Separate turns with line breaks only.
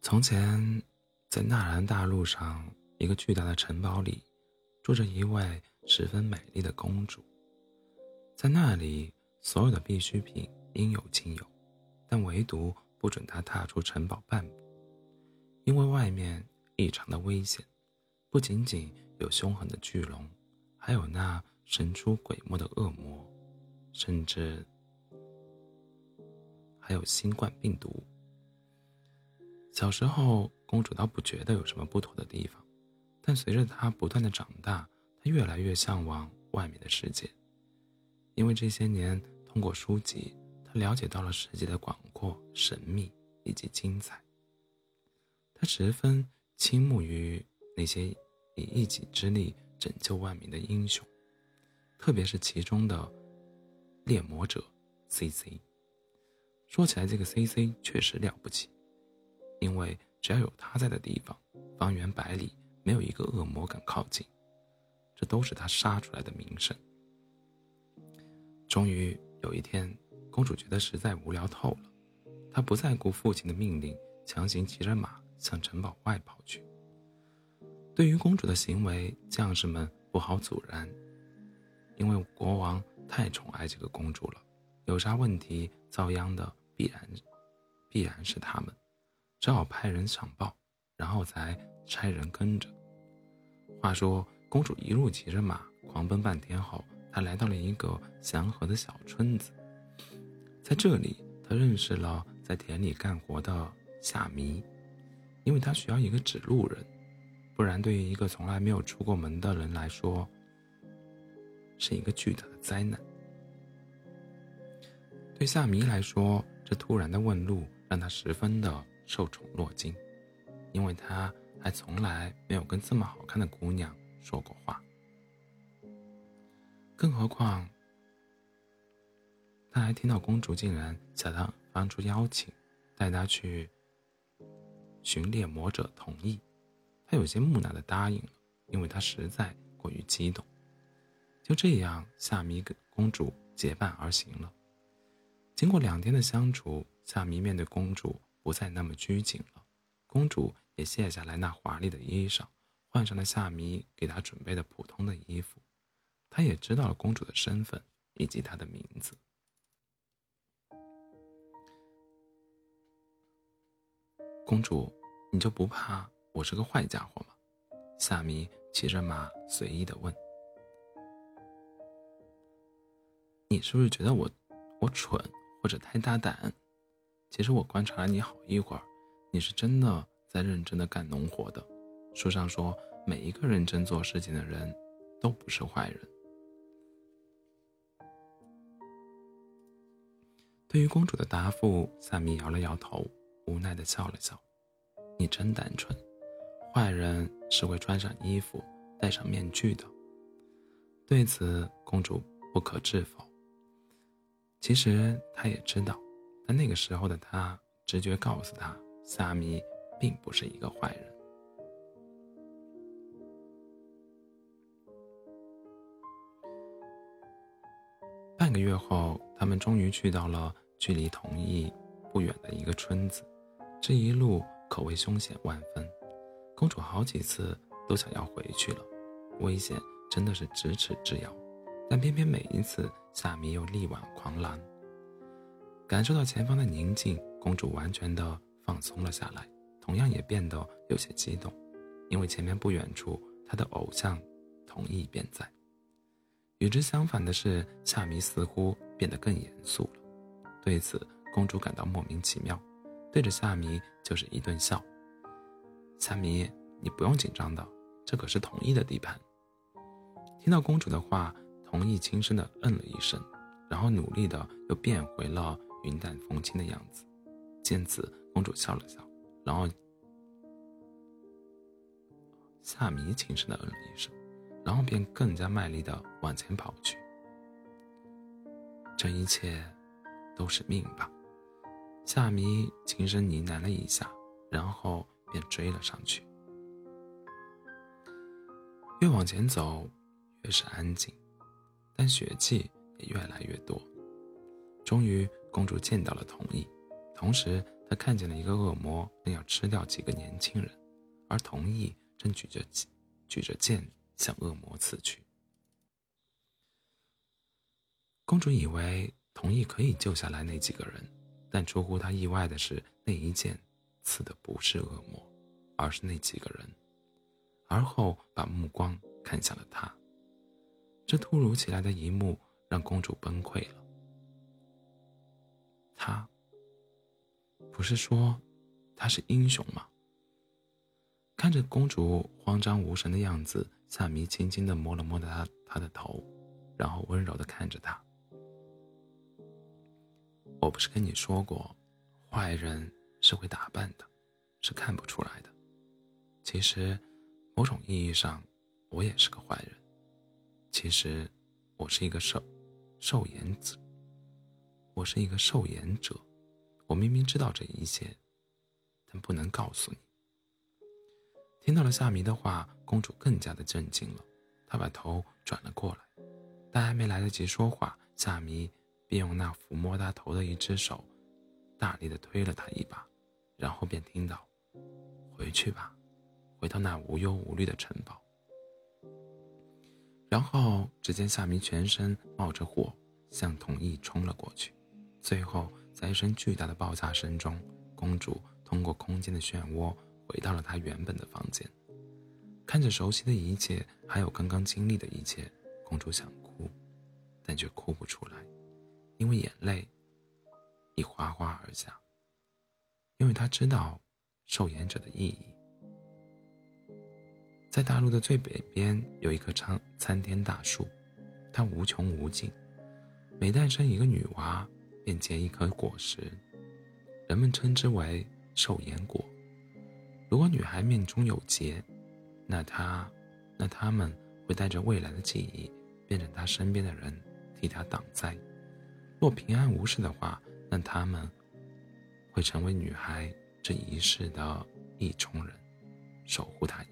从前，在纳兰大陆上一个巨大的城堡里，住着一位十分美丽的公主。在那里，所有的必需品应有尽有，但唯独不准她踏出城堡半步，因为外面异常的危险，不仅仅有凶狠的巨龙，还有那神出鬼没的恶魔，甚至还有新冠病毒。小时候，公主倒不觉得有什么不妥的地方，但随着她不断的长大，她越来越向往外面的世界。因为这些年通过书籍，她了解到了世界的广阔、神秘以及精彩。她十分倾慕于那些以一己之力拯救万民的英雄，特别是其中的猎魔者 C.C。说起来，这个 C.C 确实了不起。因为只要有他在的地方，方圆百里没有一个恶魔敢靠近，这都是他杀出来的名声。终于有一天，公主觉得实在无聊透了，她不再顾父亲的命令，强行骑着马向城堡外跑去。对于公主的行为，将士们不好阻拦，因为国王太宠爱这个公主了，有啥问题遭殃的必然必然是他们。只好派人上报，然后才差人跟着。话说，公主一路骑着马狂奔半天后，她来到了一个祥和的小村子。在这里，她认识了在田里干活的夏迷，因为她需要一个指路人，不然对于一个从来没有出过门的人来说，是一个巨大的灾难。对夏迷来说，这突然的问路让他十分的。受宠若惊，因为他还从来没有跟这么好看的姑娘说过话。更何况，他还听到公主竟然向他发出邀请，带他去寻猎魔者同意，他有些木讷的答应了，因为他实在过于激动。就这样，夏米跟公主结伴而行了。经过两天的相处，夏米面对公主。不再那么拘谨了，公主也卸下来那华丽的衣裳，换上了夏迷给她准备的普通的衣服。她也知道了公主的身份以及她的名字。公主，你就不怕我是个坏家伙吗？夏迷骑着马随意的问。你是不是觉得我，我蠢或者太大胆？其实我观察了你好一会儿，你是真的在认真的干农活的。书上说，每一个认真做事情的人，都不是坏人。对于公主的答复，萨米摇了摇头，无奈的笑了笑：“你真单纯，坏人是会穿上衣服，戴上面具的。”对此，公主不可置否。其实他也知道。但那个时候的他，直觉告诉他，萨米并不是一个坏人。半个月后，他们终于去到了距离同意不远的一个村子。这一路可谓凶险万分，公主好几次都想要回去了，危险真的是咫尺之遥。但偏偏每一次，萨米又力挽狂澜。感受到前方的宁静，公主完全的放松了下来，同样也变得有些激动，因为前面不远处，她的偶像同意便在。与之相反的是，夏迷似乎变得更严肃了。对此，公主感到莫名其妙，对着夏迷就是一顿笑。夏迷，你不用紧张的，这可是同意的地盘。听到公主的话，同意轻声的嗯了一声，然后努力的又变回了。云淡风轻的样子，见此，公主笑了笑，然后夏迷轻声的嗯了一声，然后便更加卖力的往前跑去。这一切都是命吧？夏迷轻声呢喃了一下，然后便追了上去。越往前走，越是安静，但血迹也越来越多。终于。公主见到了同意，同时，她看见了一个恶魔正要吃掉几个年轻人，而同意正举着举着剑向恶魔刺去。公主以为同意可以救下来那几个人，但出乎她意外的是，那一剑刺的不是恶魔，而是那几个人。而后把目光看向了他。这突如其来的一幕让公主崩溃了。他不是说他是英雄吗？看着公主慌张无神的样子，夏米轻轻的摸了摸她她的头，然后温柔的看着她。我不是跟你说过，坏人是会打扮的，是看不出来的。其实，某种意义上，我也是个坏人。其实，我是一个受受言者。我是一个受言者。我明明知道这一切，但不能告诉你。听到了夏迷的话，公主更加的震惊了。她把头转了过来，但还没来得及说话，夏迷。便用那抚摸她头的一只手，大力的推了她一把，然后便听到：“回去吧，回到那无忧无虑的城堡。”然后只见夏明全身冒着火，向同意冲了过去。最后，在一声巨大的爆炸声中，公主通过空间的漩涡回到了她原本的房间。看着熟悉的一切，还有刚刚经历的一切，公主想哭，但却哭不出来。因为眼泪已哗哗而下，因为他知道受言者的意义。在大陆的最北边有一棵参参天大树，它无穷无尽，每诞生一个女娃便结一颗果实，人们称之为寿言果。如果女孩命中有劫，那她，那他们会带着未来的记忆，变成她身边的人，替她挡灾。若平安无事的话，那他们会成为女孩这一世的意中人，守护她。